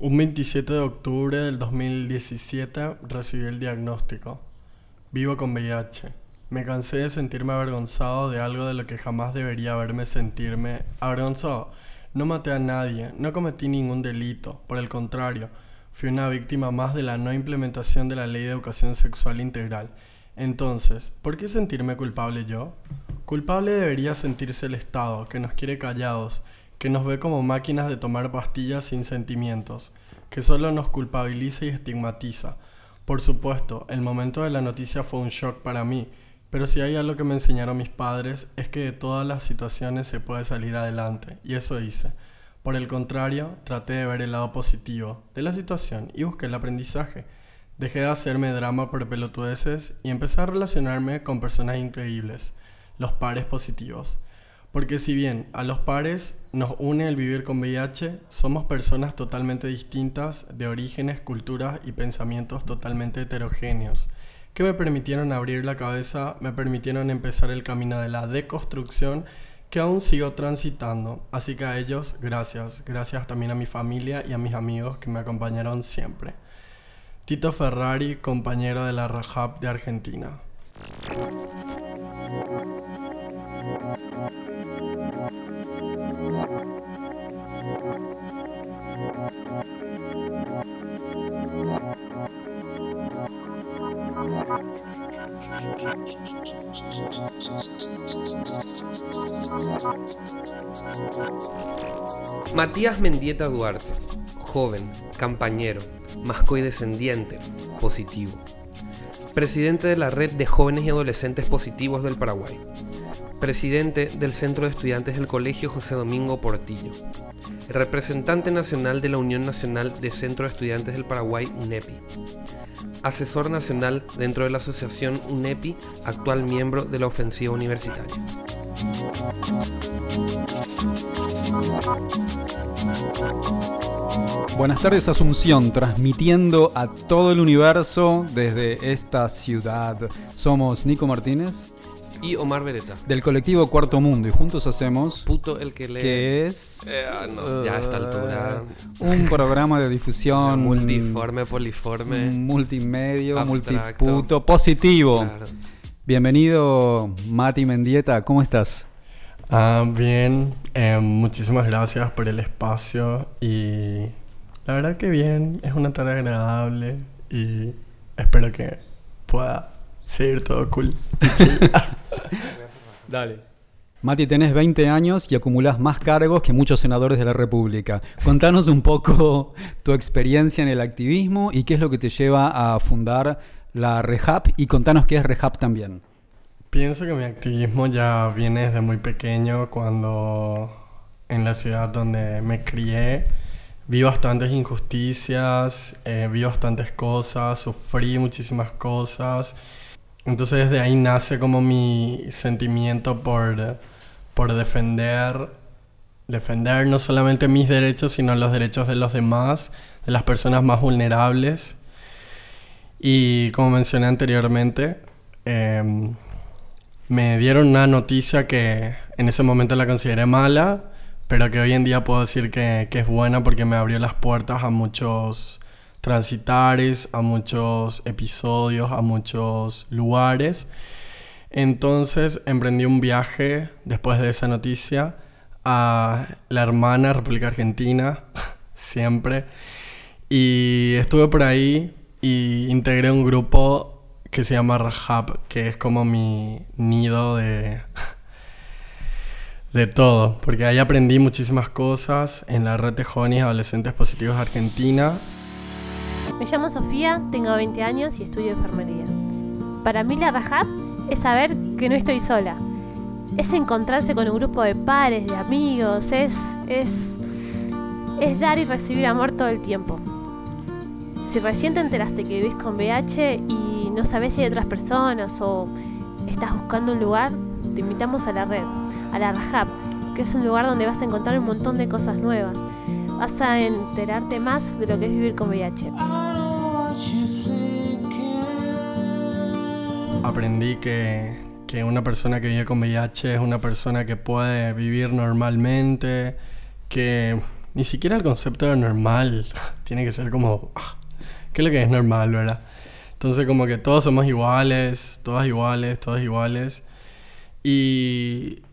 Un 27 de octubre del 2017 recibí el diagnóstico. Vivo con VIH. Me cansé de sentirme avergonzado de algo de lo que jamás debería haberme sentirme avergonzado. No maté a nadie, no cometí ningún delito, por el contrario, fui una víctima más de la no implementación de la ley de educación sexual integral. Entonces, ¿por qué sentirme culpable yo? Culpable debería sentirse el Estado, que nos quiere callados, que nos ve como máquinas de tomar pastillas sin sentimientos, que solo nos culpabiliza y estigmatiza. Por supuesto, el momento de la noticia fue un shock para mí, pero si hay algo que me enseñaron mis padres es que de todas las situaciones se puede salir adelante, y eso hice. Por el contrario, traté de ver el lado positivo de la situación y busqué el aprendizaje. Dejé de hacerme drama por pelotudeces y empecé a relacionarme con personas increíbles, los pares positivos. Porque si bien a los pares nos une el vivir con VIH, somos personas totalmente distintas, de orígenes, culturas y pensamientos totalmente heterogéneos, que me permitieron abrir la cabeza, me permitieron empezar el camino de la deconstrucción que aún sigo transitando. Así que a ellos, gracias. Gracias también a mi familia y a mis amigos que me acompañaron siempre. Tito Ferrari, compañero de la Rajab de Argentina. Matías Mendieta Duarte, joven, campañero, mascoy descendiente, positivo. Presidente de la Red de Jóvenes y Adolescentes Positivos del Paraguay. Presidente del Centro de Estudiantes del Colegio José Domingo Portillo. Representante nacional de la Unión Nacional de Centro de Estudiantes del Paraguay, UNEPI asesor nacional dentro de la asociación UNEPI, actual miembro de la ofensiva universitaria. Buenas tardes Asunción, transmitiendo a todo el universo desde esta ciudad. Somos Nico Martínez y Omar Beretta. Del colectivo Cuarto Mundo. Y juntos hacemos. Puto el que lee. Que es. Eh, ah, ya a esta altura. Un programa de difusión. multiforme, poliforme. Multimedio, multiputo, positivo. Bienvenido, Mati Mendieta. ¿Cómo estás? Ah, bien. Eh, muchísimas gracias por el espacio. Y. La verdad que bien. Es una tarea agradable. Y espero que pueda seguir todo cool. Dale. Mati, tenés 20 años y acumulás más cargos que muchos senadores de la República. Contanos un poco tu experiencia en el activismo y qué es lo que te lleva a fundar la Rehab y contanos qué es Rehab también. Pienso que mi activismo ya viene desde muy pequeño cuando en la ciudad donde me crié vi bastantes injusticias, eh, vi bastantes cosas, sufrí muchísimas cosas entonces desde ahí nace como mi sentimiento por, por defender, defender no solamente mis derechos, sino los derechos de los demás, de las personas más vulnerables. Y como mencioné anteriormente, em, me dieron una noticia que en ese momento la consideré mala, pero que hoy en día puedo decir que, que es buena porque me abrió las puertas a muchos transitares, a muchos episodios, a muchos lugares. Entonces emprendí un viaje después de esa noticia a la hermana República Argentina, siempre. Y estuve por ahí y integré un grupo que se llama Rahab, que es como mi nido de, de todo, porque ahí aprendí muchísimas cosas en la red de jóvenes adolescentes positivos Argentina me llamo Sofía, tengo 20 años y estudio enfermería. Para mí la Rajab es saber que no estoy sola. Es encontrarse con un grupo de pares, de amigos, es, es, es dar y recibir amor todo el tiempo. Si recién te enteraste que vivís con VIH y no sabes si hay otras personas o estás buscando un lugar, te invitamos a la red, a la Rajab, que es un lugar donde vas a encontrar un montón de cosas nuevas. Vas a enterarte más de lo que es vivir con VIH. Aprendí que, una persona que vive con VIH es una persona que puede vivir normalmente, que ni siquiera el concepto de normal tiene que ser como, ah, ¿qué es lo que es normal, verdad? Entonces como que todos somos iguales, todas iguales, todos iguales. Y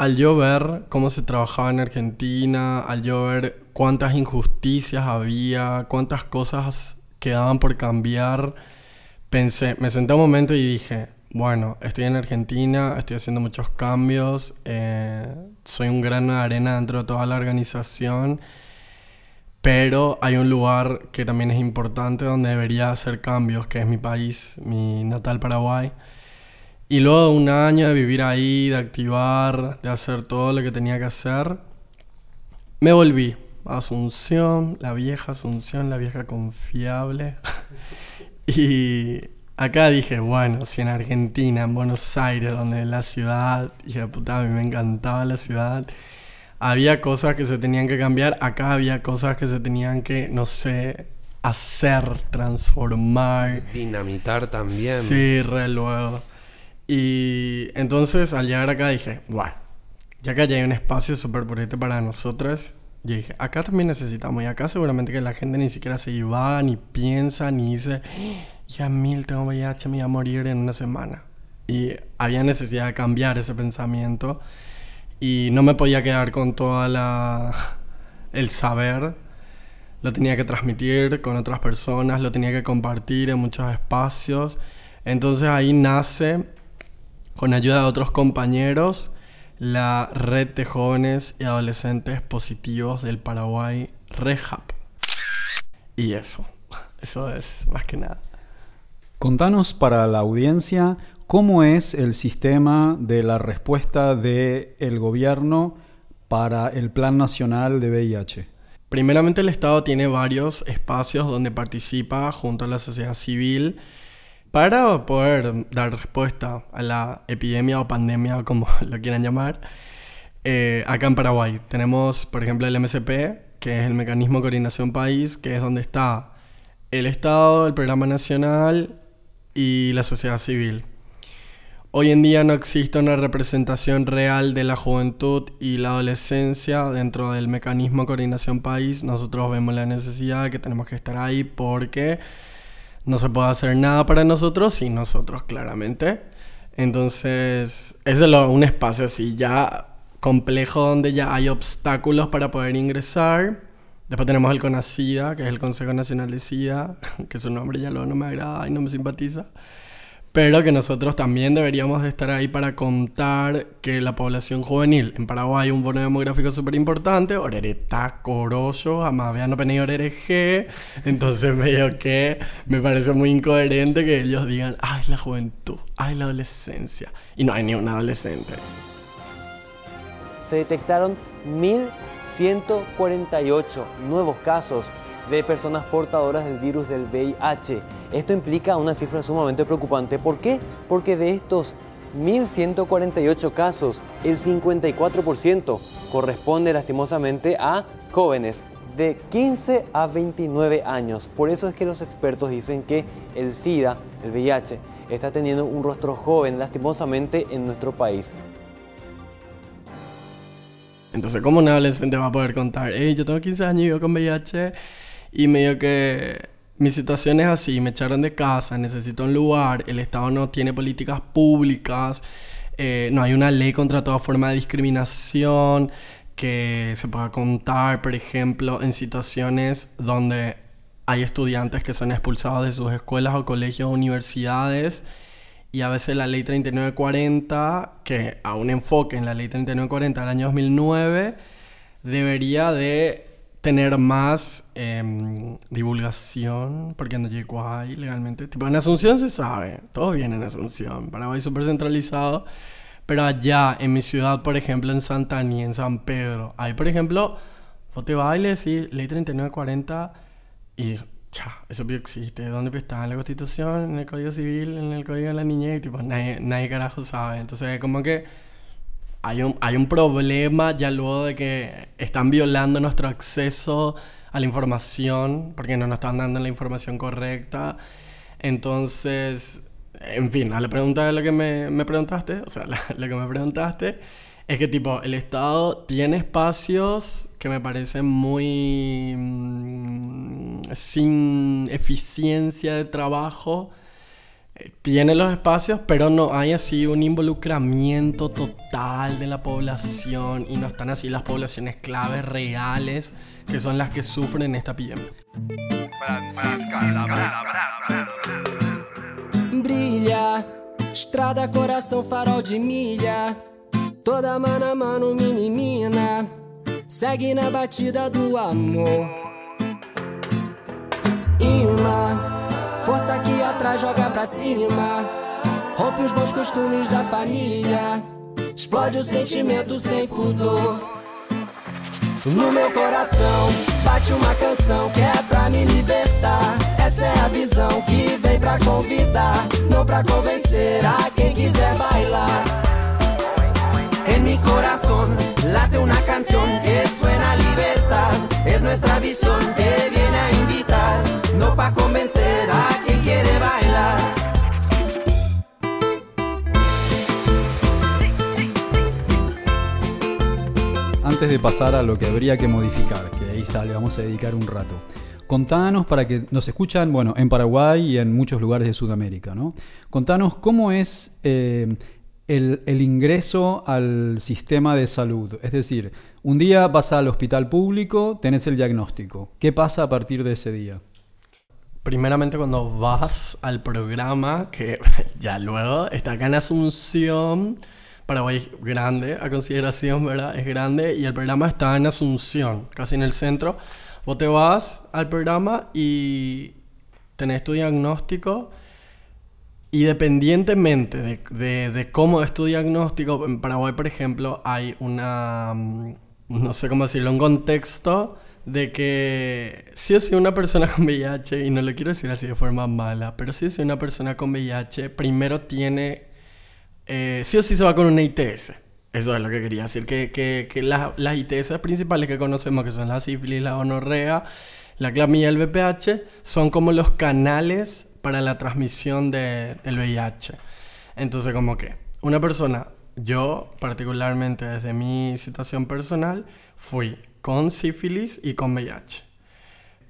al yo ver cómo se trabajaba en Argentina, al yo ver cuántas injusticias había, cuántas cosas quedaban por cambiar, pensé, me senté un momento y dije, bueno, estoy en Argentina, estoy haciendo muchos cambios, eh, soy un grano de arena dentro de toda la organización, pero hay un lugar que también es importante donde debería hacer cambios, que es mi país, mi natal Paraguay. Y luego de un año de vivir ahí, de activar, de hacer todo lo que tenía que hacer, me volví a Asunción, la vieja Asunción, la vieja confiable. y Acá dije, bueno, si en Argentina, en Buenos Aires, donde la ciudad, hija de puta, a mí me encantaba la ciudad, había cosas que se tenían que cambiar, acá había cosas que se tenían que, no sé, hacer, transformar. Dinamitar también. Sí, re luego. Y entonces al llegar acá dije, bueno, ya que ya hay un espacio súper bonito para nosotros, yo dije, acá también necesitamos, y acá seguramente que la gente ni siquiera se va, ni piensa, ni dice ya mil tengo VIH, me voy a morir en una semana. Y había necesidad de cambiar ese pensamiento y no me podía quedar con toda la el saber. Lo tenía que transmitir con otras personas, lo tenía que compartir en muchos espacios. Entonces ahí nace, con ayuda de otros compañeros, la red de jóvenes y adolescentes positivos del Paraguay, REHAP. Y eso, eso es más que nada. Contanos para la audiencia cómo es el sistema de la respuesta del gobierno para el Plan Nacional de VIH. Primeramente el Estado tiene varios espacios donde participa junto a la sociedad civil para poder dar respuesta a la epidemia o pandemia, como lo quieran llamar, eh, acá en Paraguay. Tenemos, por ejemplo, el MSP, que es el Mecanismo de Coordinación País, que es donde está el Estado, el Programa Nacional y la sociedad civil. Hoy en día no existe una representación real de la juventud y la adolescencia dentro del mecanismo de coordinación país. Nosotros vemos la necesidad de que tenemos que estar ahí porque no se puede hacer nada para nosotros sin nosotros, claramente. Entonces, es un espacio así ya complejo donde ya hay obstáculos para poder ingresar Después tenemos el CONACIDA, que es el Consejo Nacional de SIDA, que su nombre ya luego no me agrada y no me simpatiza. Pero que nosotros también deberíamos de estar ahí para contar que la población juvenil en Paraguay hay un bono demográfico súper importante, Orereta, Corollo, Amaveano, Peney, G. Entonces medio que me parece muy incoherente que ellos digan, ay, la juventud, ay, la adolescencia. Y no hay ni un adolescente. Se detectaron mil 148 nuevos casos de personas portadoras del virus del VIH. Esto implica una cifra sumamente preocupante. ¿Por qué? Porque de estos 1.148 casos, el 54% corresponde lastimosamente a jóvenes de 15 a 29 años. Por eso es que los expertos dicen que el SIDA, el VIH, está teniendo un rostro joven lastimosamente en nuestro país. Entonces, ¿cómo un adolescente va a poder contar? Hey, yo tengo 15 años y vivo con VIH y medio que mi situación es así, me echaron de casa, necesito un lugar, el Estado no tiene políticas públicas, eh, no hay una ley contra toda forma de discriminación que se pueda contar, por ejemplo, en situaciones donde hay estudiantes que son expulsados de sus escuelas o colegios o universidades y a veces la ley 3940, que a un enfoque en la ley 3940 del año 2009, debería de tener más em, divulgación, porque no llegó ahí legalmente. Tipo, en Asunción se sabe, todo viene en Asunción, Paraguay súper centralizado, pero allá, en mi ciudad, por ejemplo, en Santa Ni, en San Pedro, hay, por ejemplo, foto baile, sí, ley 3940, y cha, eso existe. ¿Dónde está? En la Constitución, en el Código Civil, en el Código de la Niñez, tipo, nadie, nadie carajo sabe. Entonces, como que hay un, hay un problema ya luego de que están violando nuestro acceso a la información, porque no nos están dando la información correcta. Entonces, en fin, a la pregunta de lo que me, me preguntaste, o sea, lo que me preguntaste, es que tipo, el Estado tiene espacios que me parecen muy... Mm, sin eficiencia de trabajo. Tiene los espacios, pero no hay así un involucramiento total de la población y no están así las poblaciones claves reales que son las que sufren esta epidemia. Brilha, estrada, coração, farol de. Toda mano a mano, mini. Segue batida do amor. Força aqui atrás, joga pra cima. Rompe os bons costumes da família. Explode o sentimento sem pudor. No meu coração bate uma canção que é pra me libertar. Essa é a visão que vem pra convidar, não pra convencer a quem quiser bailar. En mi corazón late una canción que suena a libertad. Es nuestra visión que viene no pa convencer a quien quiere bailar. Antes de pasar a lo que habría que modificar, que ahí sale, vamos a dedicar un rato. Contanos para que nos escuchan, bueno, en Paraguay y en muchos lugares de Sudamérica, ¿no? Contanos cómo es eh, el, el ingreso al sistema de salud. Es decir, un día vas al hospital público, tenés el diagnóstico. ¿Qué pasa a partir de ese día? Primeramente cuando vas al programa, que ya luego está acá en Asunción, Paraguay es grande, a consideración, ¿verdad? Es grande y el programa está en Asunción, casi en el centro. Vos te vas al programa y tenés tu diagnóstico y dependientemente de, de- de cómo es tu diagnóstico, en Paraguay, por ejemplo, hay una, mm, no sé cómo decirlo, un contexto de que sí o sí una persona con VIH, y no lo quiero decir así de forma mala, pero sí o sí una persona con VIH primero tiene, eh, sí o sí se va con una ITS. Eso es lo que quería decir, que, que, que las, las ITS principales que conocemos, que son la sífilis, la gonorrea, la clamilla y el VPH, son como los canales para la transmisión de- del VIH. Entonces, como que una persona, yo particularmente desde mi situación personal, fui con sífilis y con VIH.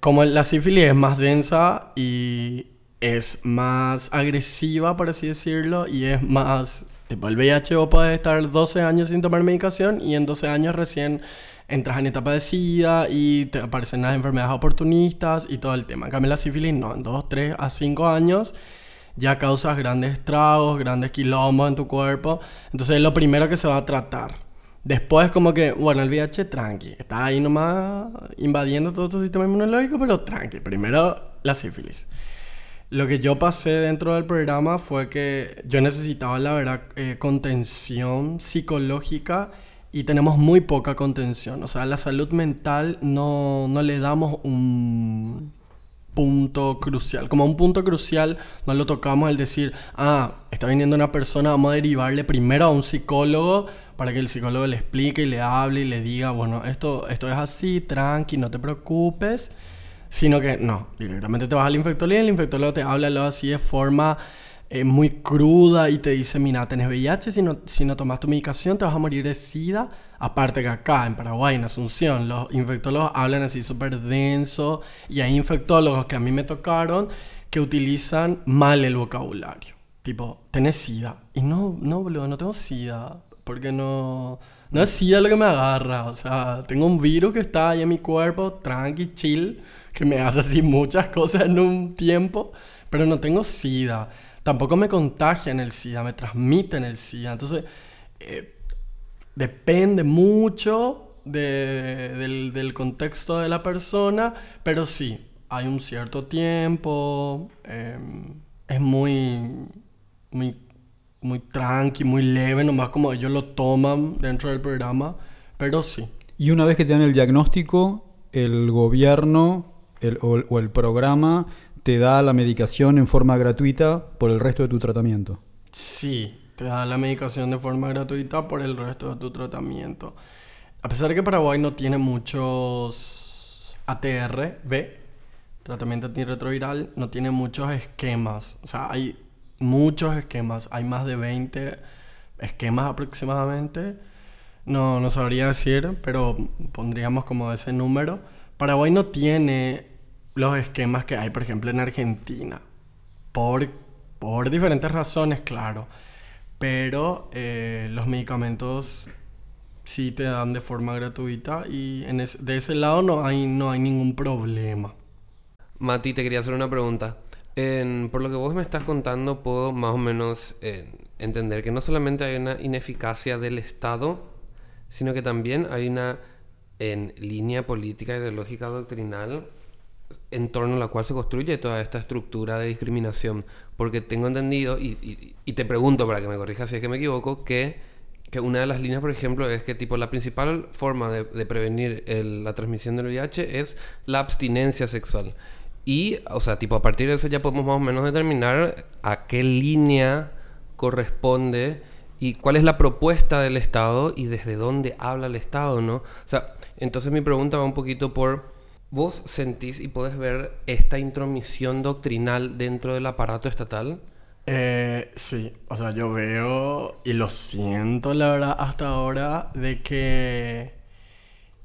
Como la sífilis es más densa y es más agresiva, por así decirlo, y es más... Tipo, el VIH vos podés estar 12 años sin tomar medicación y en 12 años recién entras en etapa de SIDA y te aparecen las enfermedades oportunistas y todo el tema. En cambio, la sífilis no, en 2, 3 a 5 años ya causas grandes estragos, grandes quilombos en tu cuerpo. Entonces es lo primero que se va a tratar. Después como que, bueno, el VIH tranqui, está ahí nomás invadiendo todo tu sistema inmunológico, pero tranqui. Primero la sífilis. Lo que yo pasé dentro del programa fue que yo necesitaba, la verdad, eh, contención psicológica y tenemos muy poca contención. O sea, la salud mental no, no le damos un punto crucial. Como un punto crucial no lo tocamos el decir, ah, está viniendo una persona, vamos a derivarle primero a un psicólogo para que el psicólogo le explique y le hable y le diga, bueno, esto, esto es así, tranqui, no te preocupes. Sino que no, directamente te vas al infectólogo y el infectólogo te habla así de forma eh, muy cruda y te dice, mira, tenés VIH, si no, si no tomas tu medicación te vas a morir de SIDA. Aparte que acá en Paraguay, en Asunción, los infectólogos hablan así súper denso y hay infectólogos que a mí me tocaron que utilizan mal el vocabulario. Tipo, tenés SIDA. Y no, no, boludo, no tengo SIDA. Porque no, no es SIDA lo que me agarra. O sea, tengo un virus que está ahí en mi cuerpo, tranqui, chill, que me hace así muchas cosas en un tiempo, pero no tengo SIDA. Tampoco me contagian el SIDA, me transmiten el SIDA. Entonces, eh, depende mucho de- del, contexto de la persona, pero sí, hay un cierto tiempo, eh, es muy, muy, muy tranqui, muy leve, nomás como ellos lo toman dentro del programa, pero sí. Y una vez que te dan el diagnóstico, el gobierno el- o el programa te da la medicación en forma gratuita por el resto de tu tratamiento. Sí, te da la medicación de forma gratuita por el resto de tu tratamiento. A pesar de que Paraguay no tiene muchos ATR, B, tratamiento antirretroviral, no tiene muchos esquemas. O sea, hay muchos esquemas, hay más de 20 esquemas aproximadamente. No, no sabría decir, pero pondríamos como ese número. Paraguay no tiene los esquemas que hay, por ejemplo, en Argentina. Por, por diferentes razones, claro. Pero eh, los medicamentos sí te dan de forma gratuita y en de ese lado no hay, no hay ningún problema. Mati, te quería hacer una pregunta. por lo que vos me estás contando, puedo más o menos eh, entender que no solamente hay una ineficacia del Estado, sino que también hay una en línea política, ideológica, doctrinal, en torno a la cual se construye toda esta estructura de discriminación. Porque tengo entendido, y, te pregunto para que me corrijas si es que me equivoco, que, que, una de las líneas, por ejemplo, es que tipo la principal forma de, prevenir la transmisión del VIH es la abstinencia sexual. Y, o sea, tipo, a partir de eso ya podemos más o menos determinar a qué línea corresponde y cuál es la propuesta del Estado y desde dónde habla el Estado, ¿no? O sea, entonces mi pregunta va un poquito por, ¿vos sentís y podés ver esta intromisión doctrinal dentro del aparato estatal? Eh, sí, o sea, yo veo y lo siento, la verdad, hasta ahora, de que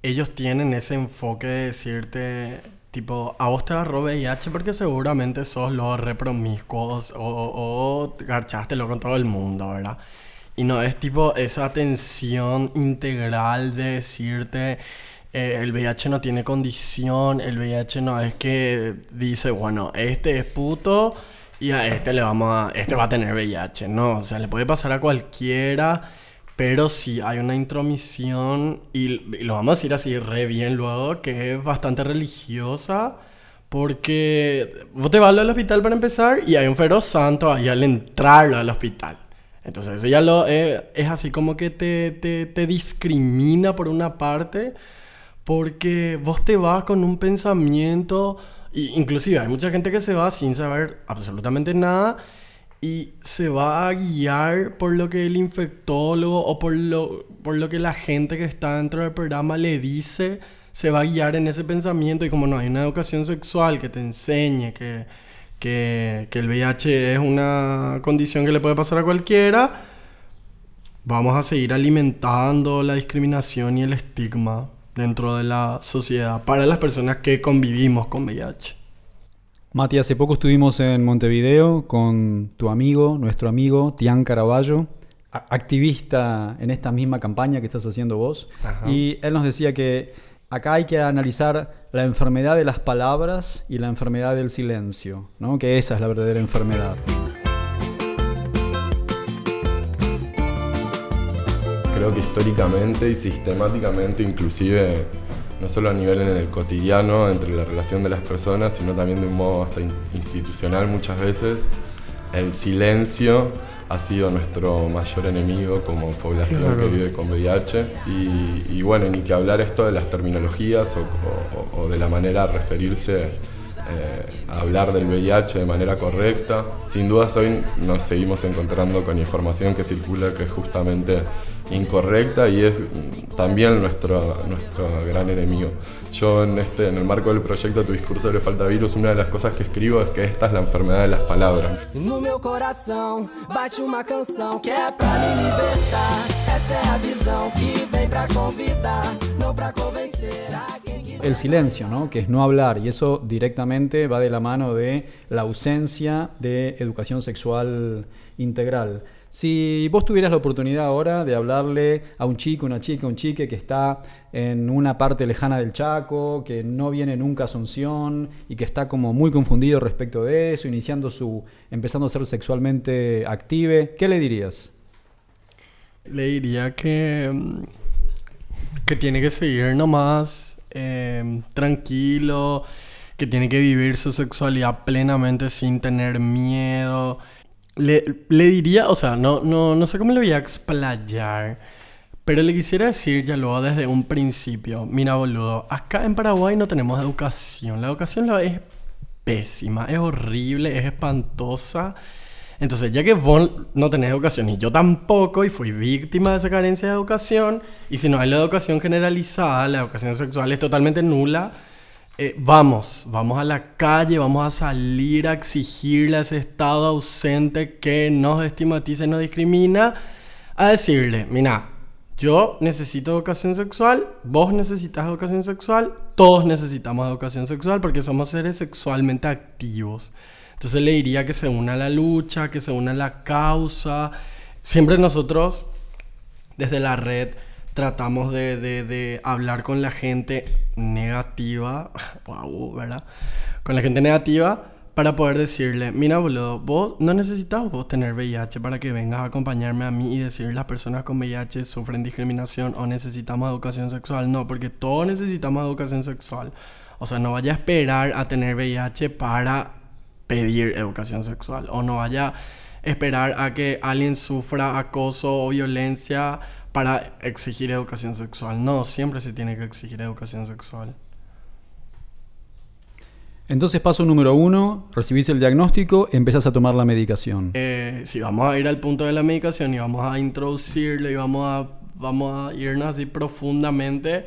ellos tienen ese enfoque de decirte, tipo, a vos te agarró VIH porque seguramente sos los repromiscuos o, o, o garchaste con todo el mundo, ¿verdad? Y no es tipo esa atención integral de decirte eh, el VIH no tiene condición, el VIH no es que dice, bueno, este es puto y a este le vamos a, este va a tener VIH, no, o sea, le puede pasar a cualquiera, pero sí hay una intromisión y, lo vamos a decir así re bien luego, que es bastante religiosa. Porque vos te vas al hospital para empezar y hay un feroz santo ahí al entrar al hospital. Entonces eso ya lo, eh, es así como que te, te, te, discrimina por una parte, porque vos te vas con un pensamiento, y inclusive hay mucha gente que se va sin saber absolutamente nada y se va a guiar por lo que el infectólogo o por lo, por lo que la gente que está dentro del programa le dice, se va a guiar en ese pensamiento. Y como no hay una educación sexual que te enseñe que que, el VIH es una condición que le puede pasar a cualquiera, vamos a seguir alimentando la discriminación y el estigma dentro de la sociedad para las personas que convivimos con VIH. Mati, hace poco estuvimos en Montevideo con tu amigo, nuestro amigo Tian Caraballo, activista en esta misma campaña que estás haciendo vos. Y él nos decía que acá hay que analizar la enfermedad de las palabras y la enfermedad del silencio, ¿no? que esa es la verdadera enfermedad. Creo que históricamente y sistemáticamente, inclusive no solo a nivel en el cotidiano, entre la relación de las personas, sino también de un modo hasta institucional muchas veces, el silencio ha sido nuestro mayor enemigo como población que vive con VIH. Y, bueno, ni que hablar esto de las terminologías o, de la manera de referirse eh, hablar del VIH de manera correcta. Sin dudas hoy nos seguimos encontrando con información que circula que es justamente incorrecta y es también nuestro, nuestro gran enemigo. Yo en, este, en el marco del proyecto Tu discurso le falta virus, una de las cosas que escribo es que esta es la enfermedad de las palabras. Bate que me libertar. Que convidar, convencer a El silencio, ¿no? Que es no hablar y eso directamente va de la mano de la ausencia de educación sexual integral. Si vos tuvieras la oportunidad ahora de hablarle a un chico, una chica, un chique que está en una parte lejana del Chaco, que no viene nunca a Asunción y que está como muy confundido respecto de eso, iniciando su, empezando a ser sexualmente active, ¿qué le dirías? Le diría que, que tiene que seguir nomás eh, tranquilo, que tiene que vivir su sexualidad plenamente sin tener miedo le, diría, o sea, no, no, no sé cómo le voy a explayar, pero le quisiera decir ya luego desde un principio, mira boludo, acá en Paraguay no tenemos educación, la educación es pésima, es horrible, es espantosa. Entonces, ya que vos no tenés educación y yo tampoco, y fui víctima de esa carencia de educación, y si no hay la educación generalizada, la educación sexual es totalmente nula, eh, vamos, vamos a la calle, vamos a salir a exigirle a ese Estado ausente que nos estigmatiza y nos discrimina, a decirle, mira, yo necesito educación sexual, vos necesitas educación sexual, todos necesitamos educación sexual porque somos seres sexualmente activos. Entonces le diría que se una a la lucha, que se una a la causa. Siempre nosotros, desde la red, tratamos de, de, de hablar con la gente negativa, wow, ¿verdad? Con la gente negativa para poder decirle, mira boludo, vos no necesitas vos tener VIH para que vengas a acompañarme a mí y decir las personas con VIH sufren discriminación o necesitamos educación sexual. No, porque todos necesitamos educación sexual. O sea, no vaya a esperar a tener VIH para pedir educación sexual. O no vaya a esperar a que alguien sufra acoso o violencia para exigir educación sexual. No, siempre se tiene que exigir educación sexual. Entonces, paso número uno, recibís el diagnóstico, empezás a tomar la medicación. Eh, si vamos a ir al punto de la medicación y vamos a introducirle y vamos a, vamos a irnos así profundamente,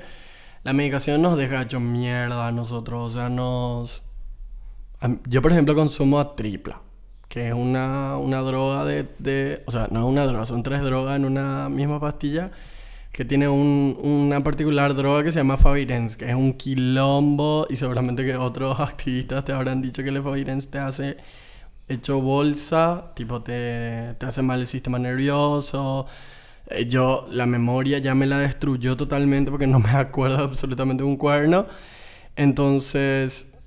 la medicación nos deja hecho mierda a nosotros. O sea, nos... Yo, por ejemplo, consumo a tripla, que es una, una droga de, de... O sea, no es una droga, son tres drogas en una misma pastilla que tiene un, una particular droga que se llama Favirens, que es un quilombo y seguramente que otros activistas te habrán dicho que el Favirens te hace hecho bolsa, tipo te, te hace mal el sistema nervioso. Eh, yo la memoria ya me la destruyó totalmente porque no me acuerdo absolutamente de un cuerno. Entonces,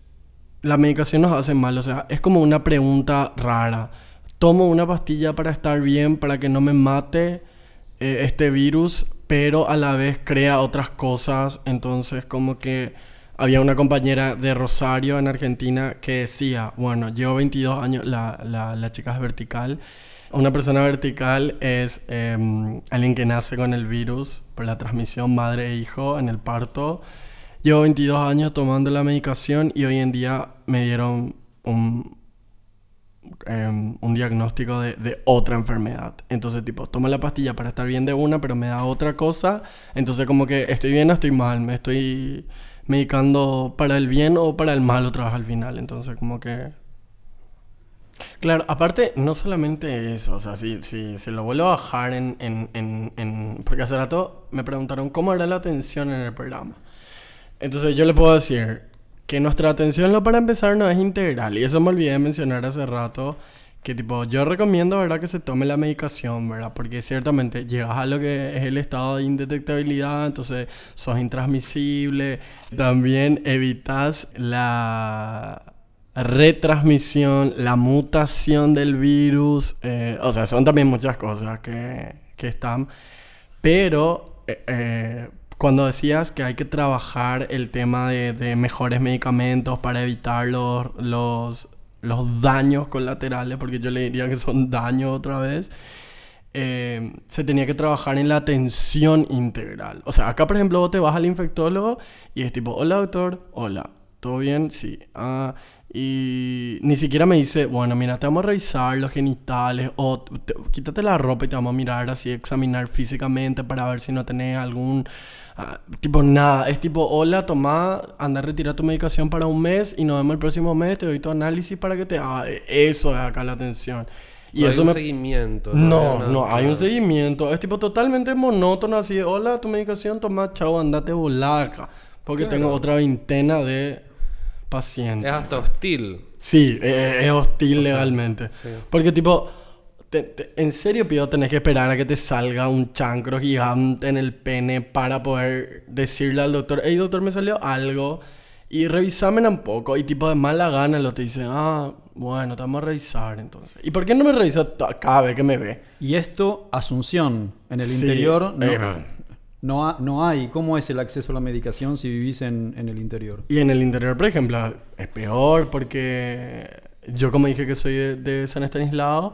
la medicación nos hace mal, o sea, es como una pregunta rara. Tomo una pastilla para estar bien, para que no me mate eh, este virus, pero a la vez crea otras cosas. Entonces, como que había una compañera de Rosario en Argentina que decía, bueno, llevo 22 años, la, la, la chica es vertical. Una persona vertical es eh, alguien que nace con el virus por la transmisión madre e hijo en el parto. Llevo 22 años tomando la medicación y hoy en día me dieron un, eh, un diagnóstico de, de, otra enfermedad. Entonces, tipo, tomo la pastilla para estar bien de una, pero me da otra cosa. Entonces, como que estoy bien o estoy mal. Me estoy medicando para el bien o para el mal otra vez al final. Entonces, como que... Claro, aparte, no solamente eso, o sea, si, si se lo vuelvo a bajar en, en, en, en, Porque hace rato me preguntaron cómo era la atención en el programa. Entonces yo le puedo decir, que nuestra atención, lo para empezar, no es integral. Y eso me olvidé de mencionar hace rato. Que tipo, yo recomiendo, ¿verdad? Que se tome la medicación, ¿verdad? Porque ciertamente llegas a lo que es el estado de indetectabilidad, entonces sos intransmisible. También evitas la retransmisión, la mutación del virus. Eh, o sea, son también muchas cosas que, que están. Pero... Eh, eh, cuando decías que hay que trabajar el tema de, de mejores medicamentos para evitar los, los, los, daños colaterales, porque yo le diría que son daños otra vez, eh, se tenía que trabajar en la atención integral. O sea, acá por ejemplo vos te vas al infectólogo y es tipo, hola doctor, hola, ¿todo bien? Sí. Ah, y ni siquiera me dice, bueno, mira, te vamos a revisar los genitales o te, quítate la ropa y te vamos a mirar así, examinar físicamente para ver si no tenés algún... Uh, tipo, nada, es tipo, hola, toma, anda a retirar tu medicación para un mes y nos vemos el próximo mes, te doy tu análisis para que te haga... eso es acá la atención. Y no eso hay un me... seguimiento. No, no, no hay un seguimiento. Es tipo totalmente monótono, así, hola, tu medicación, toma, chao, andate volaca. Porque claro. tengo otra veintena de paciente. Es hasta hostil. Sí, es, es hostil o legalmente. Sea, sí. Porque tipo, te, te, en serio pido tenés que esperar a que te salga un chancro gigante en el pene para poder decirle al doctor, hey doctor, me salió algo. Y revisamen un poco. Y tipo de mala gana lo te dicen, ah, bueno, te vamos a revisar entonces. ¿Y por qué no me revisa cada vez que me ve? Y esto, Asunción, en el sí, interior, no, eh, no, ha, no, hay. ¿Cómo es el acceso a la medicación si vivís en, en, el interior? Y en el interior, por ejemplo, es peor porque yo como dije que soy de, San Estanislao,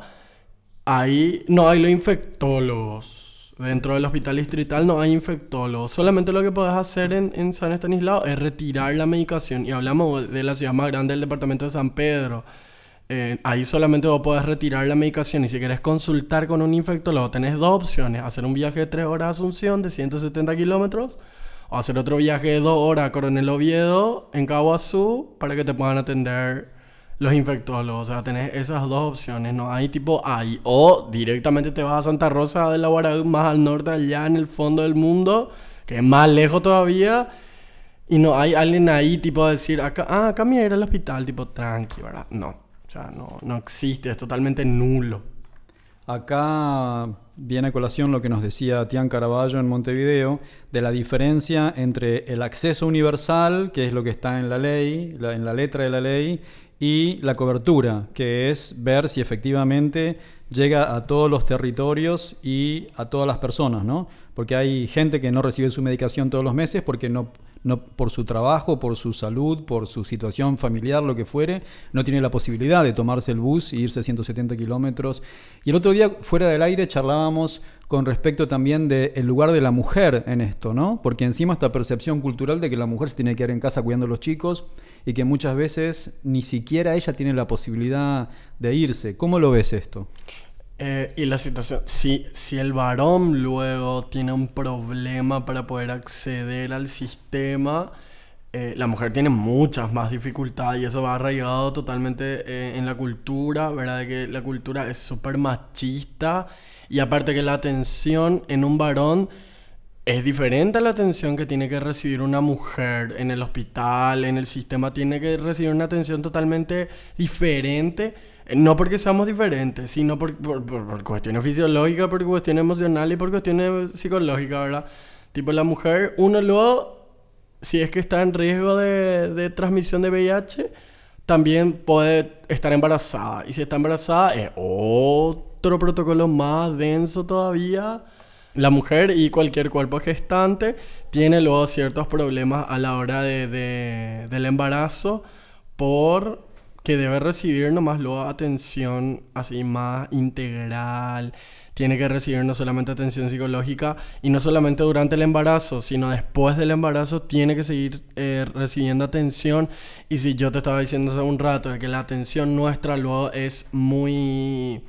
ahí no hay los infectólogos. Dentro del hospital distrital no hay infectólogos. Solamente lo que puedes hacer en, en San Estanislao es retirar la medicación. Y hablamos de la ciudad más grande del departamento de San Pedro. Eh, ahí solamente vos podés retirar la medicación y si querés consultar con un infectólogo tenés dos opciones, hacer un viaje de 3 horas a Asunción de 170 kilómetros o hacer otro viaje de 2 horas a Coronel Oviedo en Cabo Azul para que te puedan atender los infectólogos. O sea, tenés esas dos opciones, no hay tipo ahí o directamente te vas a Santa Rosa de la Guaragú más al norte allá en el fondo del mundo, que es más lejos todavía Y no hay alguien ahí, tipo, a decir, acá, ah, acá me voy a ir al hospital, tipo, tranqui, ¿verdad? No, o sea, no, no existe, es totalmente nulo. Acá viene a colación lo que nos decía Tian Caraballo en Montevideo, de la diferencia entre el acceso universal, que es lo que está en la ley, en la letra de la ley, y la cobertura, que es ver si efectivamente llega a todos los territorios y a todas las personas, ¿no? Porque hay gente que no recibe su medicación todos los meses porque no, no por su trabajo, por su salud, por su situación familiar, lo que fuere, no tiene la posibilidad de tomarse el bus e irse 170 kilómetros. Y el otro día, fuera del aire, charlábamos con respecto también del lugar de la mujer en esto, ¿no? Porque encima esta percepción cultural de que la mujer se tiene que quedar en casa cuidando a los chicos y que muchas veces ni siquiera ella tiene la posibilidad de irse. ¿Cómo lo ves esto? Eh, y la situación, si, si el varón luego tiene un problema para poder acceder al sistema, eh, la mujer tiene muchas más dificultades y eso va arraigado totalmente eh, en la cultura, ¿verdad? De que la cultura es súper machista y aparte que la atención en un varón es diferente a la atención que tiene que recibir una mujer en el hospital, en el sistema, tiene que recibir una atención totalmente diferente. No porque seamos diferentes, sino por, por, por- por cuestiones fisiológicas, por cuestiones emocionales y por cuestiones psicológicas, ¿verdad? Tipo, la mujer, uno luego, si es que está en riesgo de, de transmisión de VIH, también puede estar embarazada. Y si está embarazada, es otro protocolo más denso todavía. La mujer y cualquier cuerpo gestante tiene luego ciertos problemas a la hora de- del embarazo por que debe recibir nomás luego atención así más integral. Tiene que recibir no solamente atención psicológica y no solamente durante el embarazo, sino después del embarazo tiene que seguir eh, recibiendo atención. Y si yo te estaba diciendo hace un rato de que la atención nuestra luego es muy...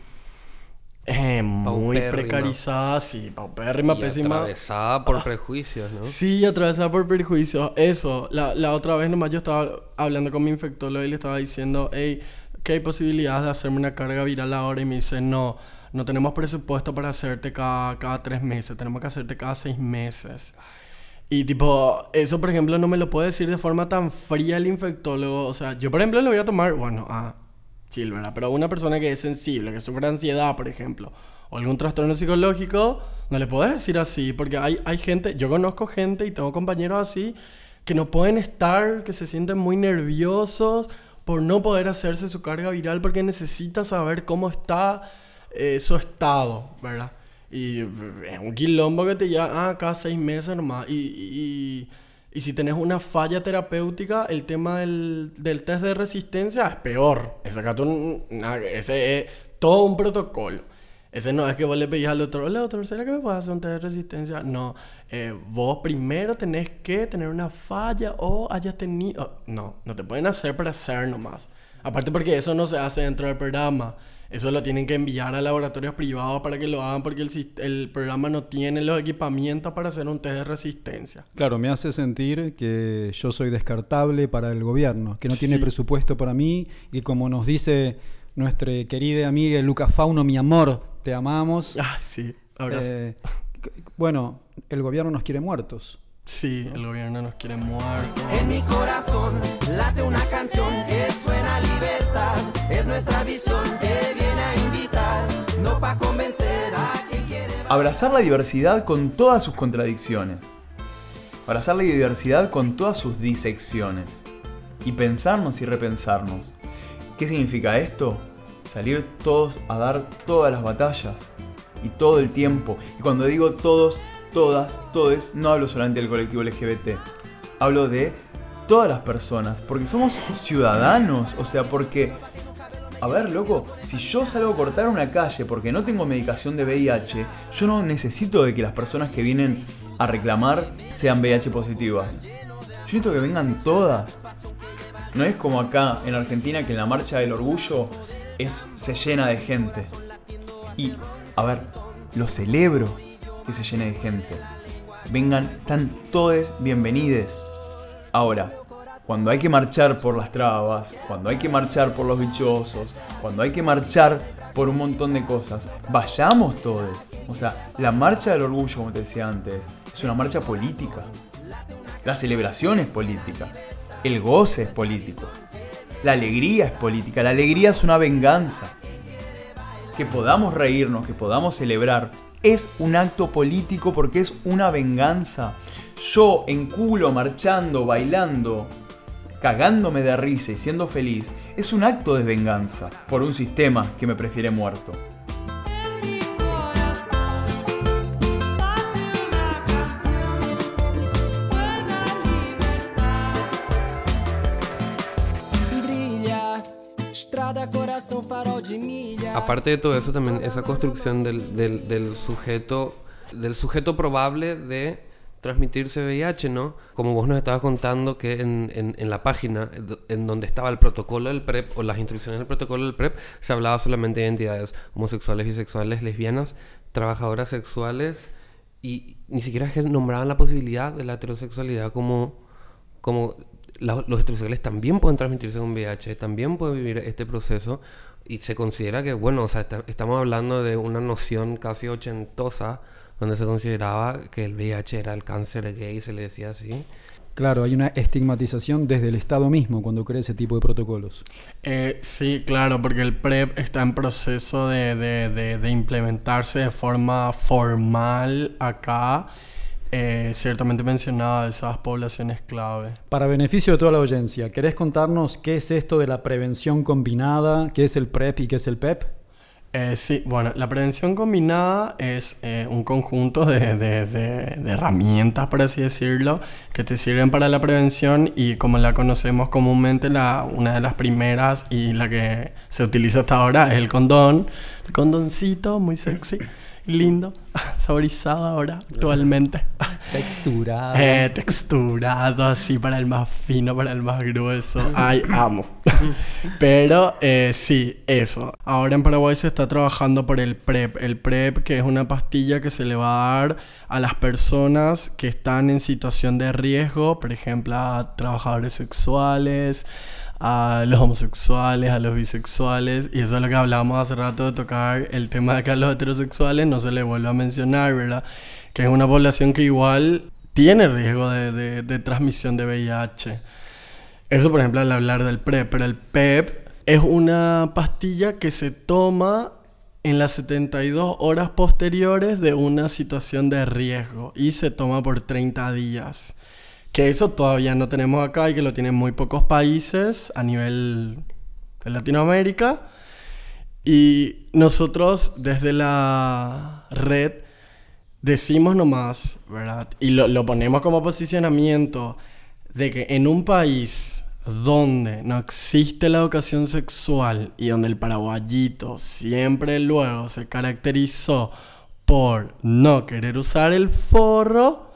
eh, muy precarizada, sí, paupérrima, Y pésima. atravesada por prejuicios, ¿no? Sí, atravesada por prejuicios. Eso, la, la otra vez nomás yo estaba hablando con mi infectólogo y le estaba diciendo, hey, ¿qué hay posibilidades de hacerme una carga viral ahora? Y me dice, no, no tenemos presupuesto para hacerte cada, cada tres meses, tenemos que hacerte cada seis meses. Y tipo, eso por ejemplo no me lo puede decir de forma tan fría el infectólogo. O sea, yo por ejemplo le voy a tomar, bueno, ah, chill, ¿verdad? Pero una persona que es sensible, que sufre ansiedad, por ejemplo, o algún trastorno psicológico, no le puedes decir así, porque hay, hay gente, yo conozco gente y tengo compañeros así, que no pueden estar, que se sienten muy nerviosos por no poder hacerse su carga viral porque necesita saber cómo está eh, su estado, ¿verdad? Y es un quilombo que te lleva ah, cada seis meses nomás. Y, y, y si tenés una falla terapéutica, el tema del, del test de resistencia es peor. Ese, es todo un protocolo. Ese no es que vos le pedís al doctor, hola doctor, ¿será que me puedes hacer un test de resistencia? No, eh, vos primero tenés que tener una falla o hayas tenido... no, no te pueden hacer para hacer nomás. Aparte porque eso no se hace dentro del programa. Eso lo tienen que enviar a laboratorios privados para que lo hagan porque el, el programa no tiene los equipamientos para hacer un test de resistencia. Claro, me hace sentir que yo soy descartable para el gobierno, que no tiene Sí. presupuesto para mí y como nos dice nuestra querida amiga Lucas Fauno, mi amor, te amamos. Ay, sí, ahora sí. Eh, bueno, el gobierno nos quiere muertos. Sí, el gobierno nos quiere muertos. En mi corazón late una canción que suena a libertad. Es nuestra visión convencer a quien quiere. Abrazar la diversidad con todas sus contradicciones. Abrazar la diversidad con todas sus disecciones. Y pensarnos y repensarnos. ¿Qué significa esto? Salir todos a dar todas las batallas. Y todo el tiempo. Y cuando digo todos, todas, todes, no hablo solamente del colectivo LGBT. Hablo de todas las personas. Porque somos ciudadanos. O sea, porque a ver, loco, si yo salgo a cortar una calle porque no tengo medicación de VIH, yo no necesito de que las personas que vienen a reclamar sean VIH positivas. Yo necesito que vengan todas. No es como acá en Argentina que en la marcha del orgullo es, se llena de gente. Y, a ver, lo celebro que se llene de gente. Vengan, están todos bienvenidos. Ahora, cuando hay que marchar por las trabas, cuando hay que marchar por los bichosos, cuando hay que marchar por un montón de cosas, vayamos todos. O sea, la marcha del orgullo, como te decía antes, es una marcha política. La celebración es política. El goce es político. La alegría es política. La alegría es una venganza. Que podamos reírnos, que podamos celebrar, es un acto político porque es una venganza. Yo en culo, marchando, bailando, cagándome de risa y siendo feliz, es un acto de venganza por un sistema que me prefiere muerto. Aparte de todo eso, también esa construcción del, del, sujeto, del sujeto probable de transmitirse VIH, ¿no? Como vos nos estabas contando que en, en, en, la página en donde estaba el protocolo del PrEP o las instrucciones del protocolo del PrEP, se hablaba solamente de identidades homosexuales, bisexuales, lesbianas, trabajadoras sexuales y ni siquiera nombraban la posibilidad de la heterosexualidad como, como la, los heterosexuales también pueden transmitirse con VIH, también pueden vivir este proceso y se considera que, bueno, o sea, está, estamos hablando de una noción casi ochentosa donde se consideraba que el VIH era el cáncer gay, se le decía así. Claro, hay una estigmatización desde el Estado mismo cuando crea ese tipo de protocolos. Eh, sí, claro, porque el PrEP está en proceso de, de, de, de implementarse de forma formal acá. Eh, ciertamente mencionaba esas poblaciones clave. Para beneficio de toda la audiencia, ¿querés contarnos qué es esto de la prevención combinada? ¿Qué es el PrEP y qué es el PEP? Eh, sí, bueno, la prevención combinada es eh, un conjunto de, de, de, de, herramientas, por así decirlo, que te sirven para la prevención y como la conocemos comúnmente, la, una de las primeras y la que se utiliza hasta ahora es el condón, el condoncito, muy sexy, lindo, saborizado ahora, actualmente. Texturado. Eh, texturado, así para el más fino, para el más grueso. Ay, amo. Pero eh, sí, eso. Ahora en Paraguay se está trabajando por el PrEP. El PrEP, que es una pastilla que se le va a dar a las personas que están en situación de riesgo, por ejemplo, a trabajadores sexuales, a los homosexuales, a los bisexuales, y eso es lo que hablábamos hace rato de tocar el tema de que a los heterosexuales no se le vuelve a mencionar, ¿verdad? Que es una población que igual tiene riesgo de, de, de transmisión de VIH. Eso, por ejemplo, al hablar del PrEP, pero el PEP es una pastilla que se toma en las 72 horas posteriores de una situación de riesgo y se toma por 30 días. Que eso todavía no tenemos acá y que lo tienen muy pocos países a nivel de Latinoamérica. Y nosotros desde la red decimos nomás, ¿verdad? Y lo, lo ponemos como posicionamiento de que en un país donde no existe la educación sexual y donde el paraguayito siempre luego se caracterizó por no querer usar el forro,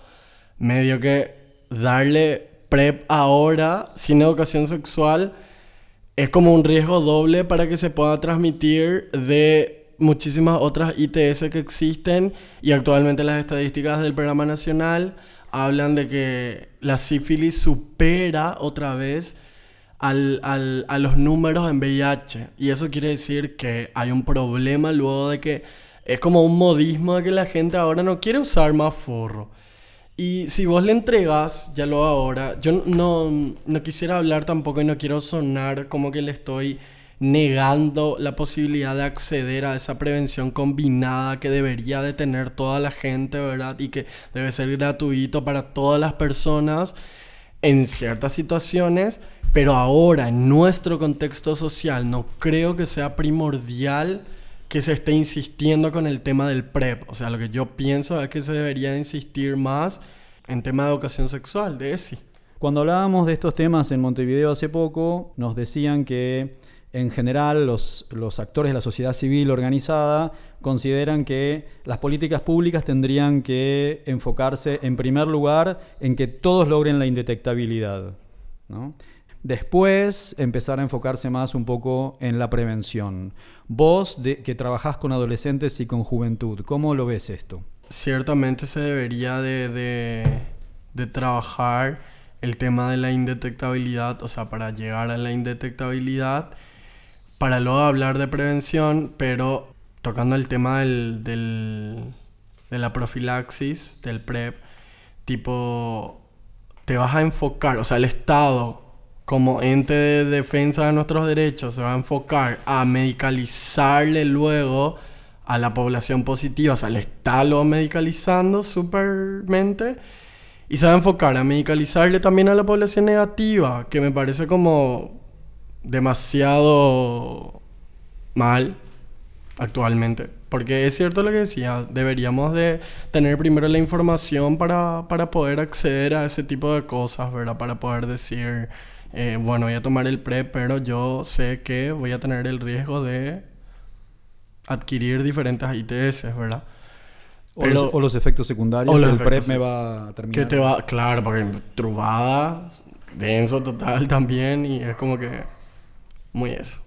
medio que darle PrEP ahora sin educación sexual es como un riesgo doble para que se pueda transmitir de muchísimas otras ITS que existen y actualmente las estadísticas del programa nacional hablan de que la sífilis supera otra vez al, al, a los números en VIH y eso quiere decir que hay un problema luego de que es como un modismo de que la gente ahora no quiere usar más forro. Y si vos le entregas, ya lo ahora, yo no, no quisiera hablar tampoco y no quiero sonar como que le estoy negando la posibilidad de acceder a esa prevención combinada que debería de tener toda la gente, ¿verdad? Y que debe ser gratuito para todas las personas en ciertas situaciones, pero ahora en nuestro contexto social no creo que sea primordial que se esté insistiendo con el tema del PrEP. O sea, lo que yo pienso es que se debería insistir más en tema de educación sexual, de ESI. Cuando hablábamos de estos temas en Montevideo hace poco, nos decían que en general los, los, actores de la sociedad civil organizada consideran que las políticas públicas tendrían que enfocarse en primer lugar en que todos logren la indetectabilidad. ¿no? Después empezar a enfocarse más un poco en la prevención. Vos de, que trabajás con adolescentes y con juventud, ¿cómo lo ves esto? Ciertamente se debería de, de, de trabajar el tema de la indetectabilidad, o sea, para llegar a la indetectabilidad para luego hablar de prevención, pero tocando el tema del, del, de la profilaxis, del PrEP, tipo te vas a enfocar, o sea, el Estado como ente de defensa de nuestros derechos se va a enfocar a medicalizarle luego a la población positiva, o sea, le está lo medicalizando supermente y se va a enfocar a medicalizarle también a la población negativa, que me parece como demasiado mal actualmente. Porque es cierto lo que decía, deberíamos de tener primero la información para, para poder acceder a ese tipo de cosas, ¿verdad? Para poder decir, eh, bueno, voy a tomar el PrEP, pero yo sé que voy a tener el riesgo de adquirir diferentes ITS, ¿verdad? O, los, o los efectos secundarios. O los el efectos PrEP me va a terminar. Que te va, claro, porque trubada, denso total también, y es como que muy eso.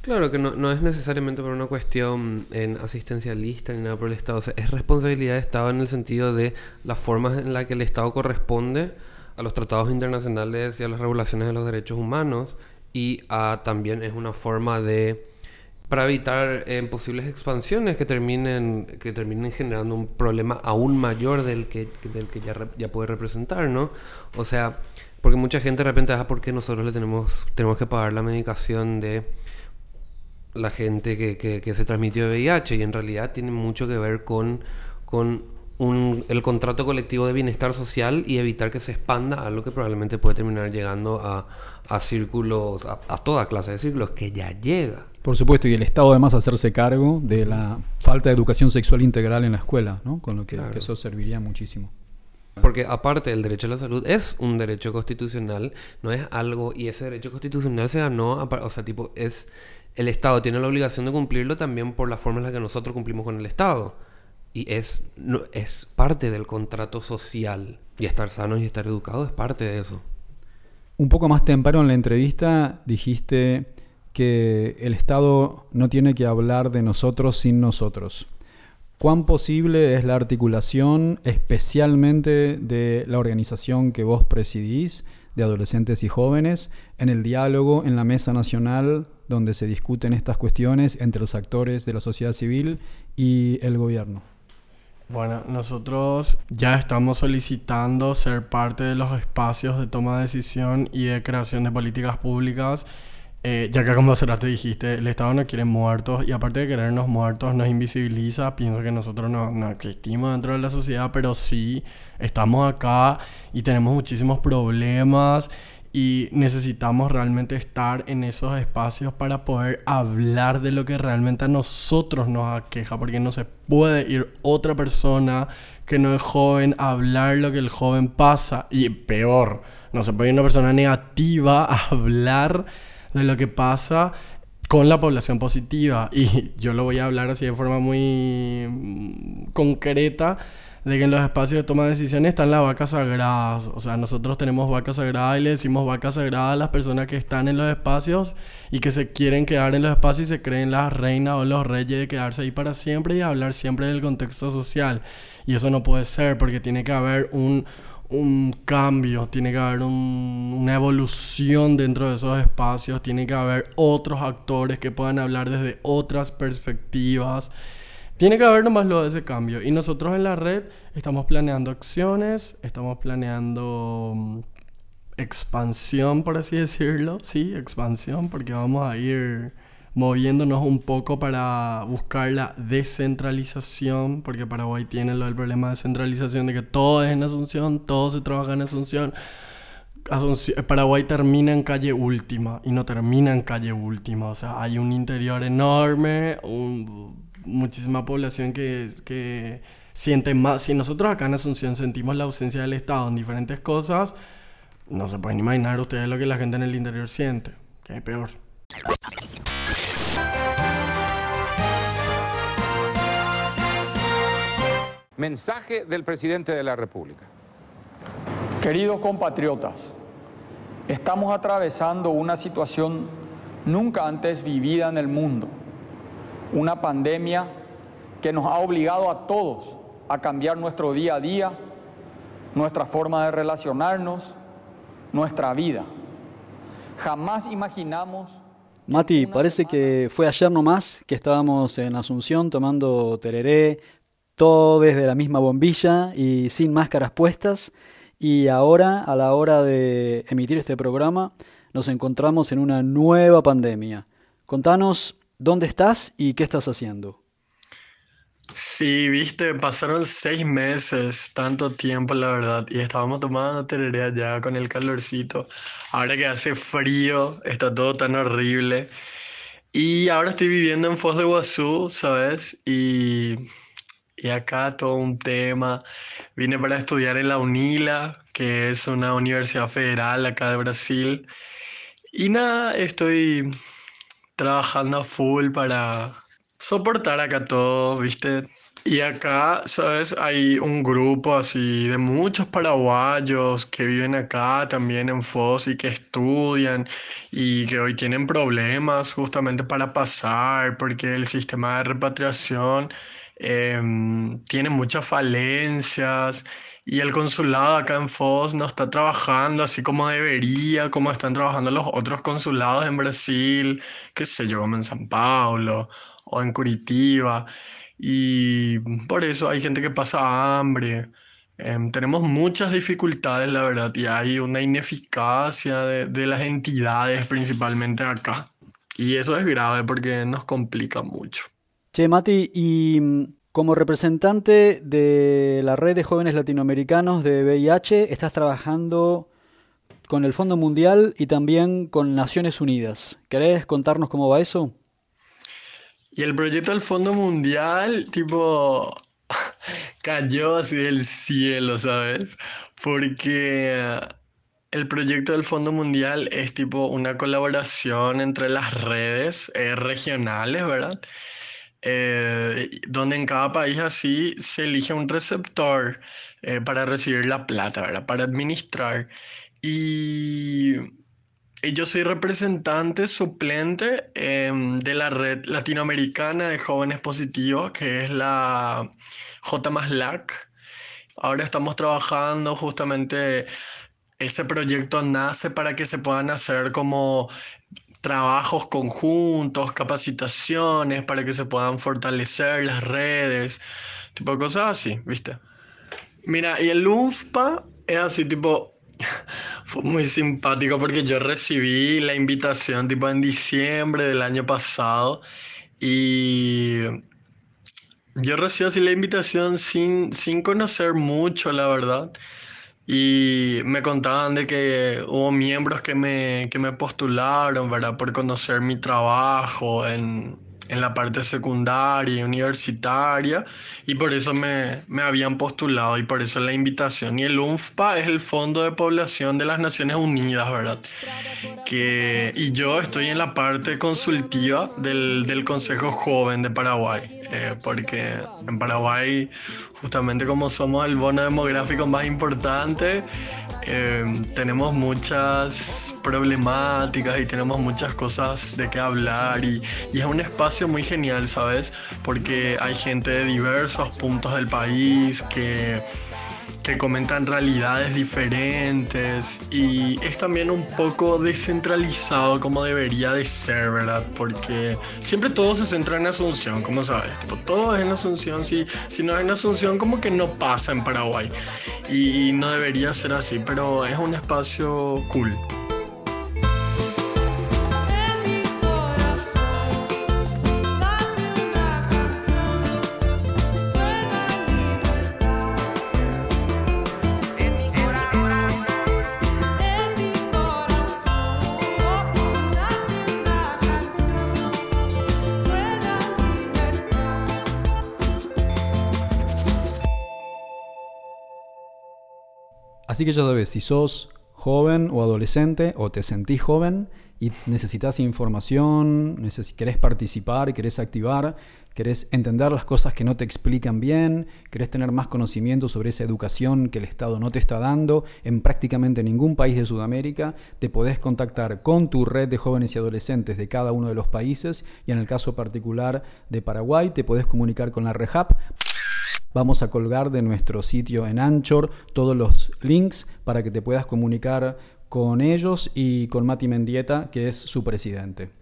Claro que no, no es necesariamente por una cuestión en asistencialista ni nada por el Estado. O sea, es responsabilidad de Estado en el sentido de las formas en las que el Estado corresponde a los tratados internacionales y a las regulaciones de los derechos humanos. Y a, también es una forma de para evitar eh, posibles expansiones que terminen que terminen generando un problema aún mayor del que del que ya, ya puede representar, ¿no? O sea, porque mucha gente de repente, ah, ¿por qué nosotros le tenemos tenemos que pagar la medicación de la gente que, que, que se transmitió de VIH y en realidad tiene mucho que ver con, con un- el contrato colectivo de bienestar social y evitar que se expanda algo que probablemente puede terminar llegando a, a círculos, a, a toda clase de círculos que ya llega. Por supuesto, y el Estado además hacerse cargo de la falta de educación sexual integral en la escuela, ¿no? Con lo que, Claro. que eso serviría muchísimo. Porque aparte el derecho a la salud es un derecho constitucional, no es algo, y ese derecho constitucional se ganó, a o sea, tipo, es, el Estado tiene la obligación de cumplirlo también por la forma en la que nosotros cumplimos con el Estado. Y es, es parte del contrato social. Y estar sanos y estar educados es parte de eso. Un poco más temprano en la entrevista dijiste que el Estado no tiene que hablar de nosotros sin nosotros. ¿Cuán posible es la articulación especialmente de la organización que vos presidís, de adolescentes y jóvenes, en el diálogo en la mesa nacional donde se discuten estas cuestiones entre los actores de la sociedad civil y el gobierno? Bueno, nosotros ya estamos solicitando ser parte de los espacios de toma de decisión y de creación de políticas públicas, eh, ya que como hace rato dijiste, el Estado no quiere muertos y aparte de querernos muertos nos invisibiliza, pienso que nosotros no, no existimos dentro de la sociedad, pero sí estamos acá y tenemos muchísimos problemas y necesitamos realmente estar en esos espacios para poder hablar de lo que realmente a nosotros nos aqueja, porque no se puede ir otra persona que no es joven a hablar lo que el joven pasa, y peor, no se puede ir una persona negativa a hablar de lo que pasa con la población positiva, y yo lo voy a hablar así de forma muy concreta de que en los espacios de toma de decisiones están las vacas sagradas. O sea, nosotros tenemos vacas sagradas y le decimos vacas sagradas a las personas que están en los espacios y que se quieren quedar en los espacios y se creen las reinas o los reyes de quedarse ahí para siempre y hablar siempre del contexto social. Y eso no puede ser porque tiene que haber un, un cambio, tiene que haber un- una evolución dentro de esos espacios, tiene que haber otros actores que puedan hablar desde otras perspectivas. Tiene que haber nomás lo de ese cambio. Y nosotros en la red estamos planeando acciones, estamos planeando mm, expansión, por así decirlo. Sí, expansión, porque vamos a ir moviéndonos un poco para buscar la descentralización, porque Paraguay tiene lo del problema de centralización, de que todo es en Asunción, todo se trabaja en Asunción. Paraguay termina en calle última y no termina en calle última. O sea, hay un interior enorme, un- muchísima población que, que siente más. Si nosotros acá en Asunción sentimos la ausencia del Estado en diferentes cosas, no se pueden imaginar ustedes lo que la gente en el interior siente, que es peor. Mensaje del presidente de la República. Queridos compatriotas, estamos atravesando una situación nunca antes vivida en el mundo, una pandemia que nos ha obligado a todos a cambiar nuestro día a día, nuestra forma de relacionarnos, nuestra vida. Jamás imaginamos Mati, parece que fue ayer nomás que estábamos en Asunción tomando tereré, todo desde la misma bombilla y sin máscaras puestas. Y ahora, a la hora de emitir este programa, nos encontramos en una nueva pandemia. Contanos dónde estás y qué estás haciendo. Sí, viste, pasaron seis meses, tanto tiempo la verdad, y estábamos tomando tereré ya con el calorcito. Ahora que hace frío, está todo tan horrible. Y ahora estoy viviendo en Foz de Iguazú, ¿sabes? Y, y acá todo un tema. Vine para estudiar en la UNILA, que es una universidad federal acá de Brasil. Y nada, estoy trabajando a full para soportar acá todo, ¿viste? Y acá, ¿sabes? Hay un grupo así de muchos paraguayos que viven acá también en Foz y que estudian y que hoy tienen problemas justamente para pasar porque el sistema de repatriación em, tiene muchas falencias y el consulado acá en Foz no está trabajando así como debería, como están trabajando los otros consulados en Brasil, qué sé yo, en San Paulo o en Curitiba. Y por eso hay gente que pasa hambre. Em, tenemos muchas dificultades, la verdad, y hay una ineficacia de, de las entidades principalmente acá. Y eso es grave porque nos complica mucho. Che, Mati, y mm, como representante de la red de jóvenes latinoamericanos de VIH, estás trabajando con el Fondo Mundial y también con Naciones Unidas. ¿Querés contarnos cómo va eso? Y el proyecto del Fondo Mundial, tipo, cayó así del cielo, ¿sabes? Porque el proyecto del Fondo Mundial es tipo una colaboración entre las redes eh, regionales, ¿verdad? Eh, donde en cada país así se elige un receptor eh, para recibir la plata. Para administrar. Y y yo soy representante suplente em, de la red latinoamericana de jóvenes positivos, que es la J LAC. Ahora estamos trabajando justamente, ese proyecto nace para que se puedan hacer como trabajos conjuntos, capacitaciones, para que se puedan fortalecer las redes, tipo cosas así, ¿viste? Mira, y el UFPA es así, tipo, fue muy simpático porque yo recibí la invitación tipo en diciembre del año pasado y yo recibí así la invitación sin, sin conocer mucho, la verdad. Y me contaban de que hubo miembros que me, que me postularon, ¿verdad? Por conocer mi trabajo en, en la parte secundaria y universitaria y por eso me, me, habían postulado y por eso la invitación. Y el UNFPA es el Fondo de Población de las Naciones Unidas, ¿verdad? Que, y yo estoy en la parte consultiva del, del Consejo Joven de Paraguay, eh, porque en Paraguay justamente como somos el bono demográfico más importante, eh, tenemos muchas problemáticas y tenemos muchas cosas de qué hablar y, y, es un espacio muy genial, ¿sabes? Porque hay gente de diversos puntos del país que que comentan realidades diferentes y es también un poco descentralizado como debería de ser, ¿verdad? Porque siempre todo se centra en Asunción, como sabes, tipo, todo es en Asunción, si, si no es en Asunción como que no pasa en Paraguay y no debería ser así, pero es un espacio cool. Así que ya sabes, si sos joven o adolescente o te sentís joven y necesitas información, querés participar, querés activar, querés entender las cosas que no te explican bien, querés tener más conocimiento sobre esa educación que el Estado no te está dando en prácticamente ningún país de Sudamérica, te podés contactar con tu red de jóvenes y adolescentes de cada uno de los países y en el caso particular de Paraguay te podés comunicar con la REHAP Vamos a colgar de nuestro sitio en Anchor todos los links para que te puedas comunicar con ellos y con Mati Mendieta, que es su presidente.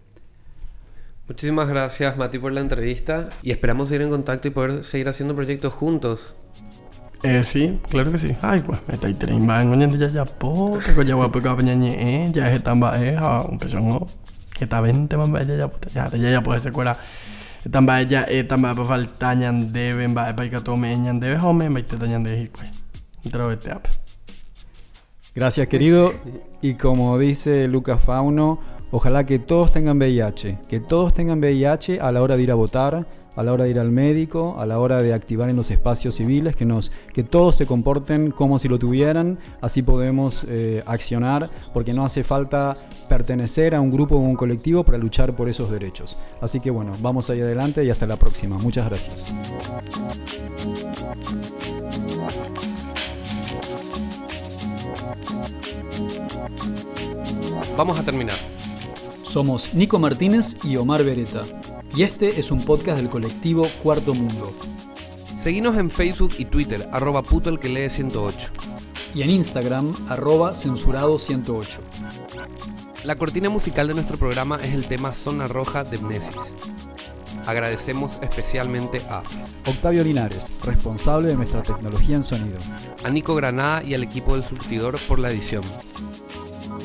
Muchísimas gracias Mati por la entrevista y esperamos seguir en contacto y poder seguir haciendo proyectos juntos. Eh, sí, claro que sí. Ay, pues, me está ahí trimba en oña ya ya po, guapo que peñañe, eh, ya es eh, a un pezón no. Que está 20 man ya ya ya te ya ya puede ser cuera. Ya eh que tome ñan debe home, me pues. Gracias, querido. Y como dice Lucas Fauno, ojalá que todos tengan VIH, que todos tengan VIH a la hora de ir a votar, a la hora de ir al médico, a la hora de activar en los espacios civiles, que, nos, que todos se comporten como si lo tuvieran, así podemos eh, accionar, porque no hace falta pertenecer a un grupo o un colectivo para luchar por esos derechos. Así que bueno, vamos ahí adelante y hasta la próxima. Muchas gracias. Vamos a terminar. Somos Nico Martínez y Omar Beretta. Y este es un podcast del colectivo Cuarto Mundo. Seguinos en Facebook y Twitter, arroba puto el que lee 108. Y en Instagram, arroba censurado 108. La cortina musical de nuestro programa es el tema Zona Roja de Mnesis. Agradecemos especialmente a Octavio Linares, responsable de nuestra tecnología en sonido. a Nico Granada y al equipo del surtidor por la edición.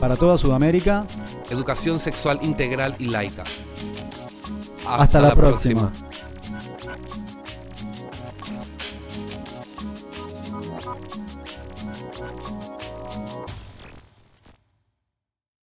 Para toda Sudamérica, Educación sexual integral y laica. hasta, la, próxima. próxima.